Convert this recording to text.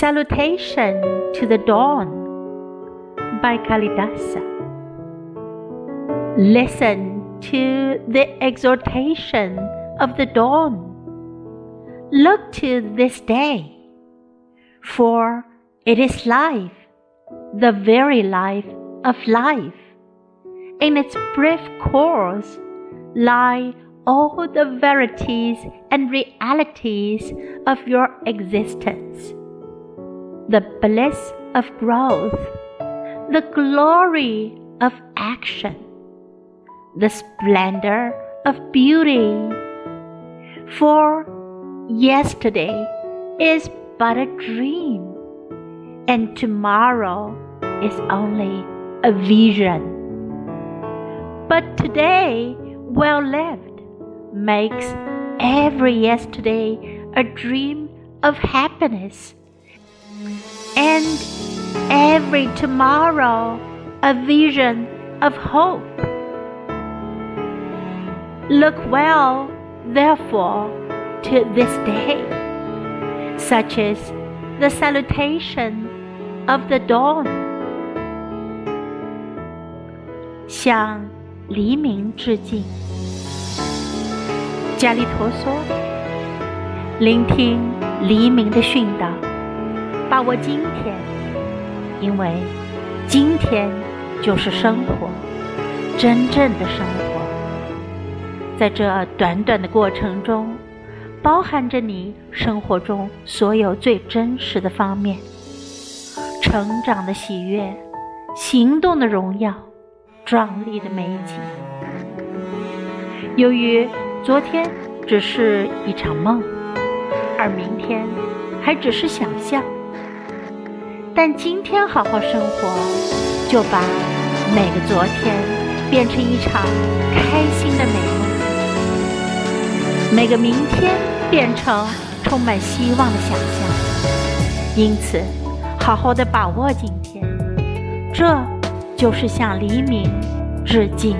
Salutation to the Dawn by Kalidasa. Listen to the exhortation of the dawn. Look to this day, for it is life, the very life of life. In its brief course lie all the verities and realities of your existence the bliss of growth, the glory of action, the splendor of beauty. For yesterday is but a dream, and tomorrow is only a vision. But today, well lived, makes every yesterday a dream of happiness and every tomorrow, a vision of hope. Look well, therefore, to this day, such as the salutation of the dawn. 向黎明致敬。迦梨陀娑：“聆听黎明的训导。”把握今天，因为今天就是生活，真正的生活。在这短短的过程中，包含着你生活中所有最真实的方面：成长的喜悦，行动的荣耀，壮丽的美景。由于昨天只是一场梦，而明天还只是想象。但今天好好生活，就把每个昨天变成一场开心的美梦，每个明天变成充满希望的想象。因此，好好的把握今天，这就是向黎明致敬。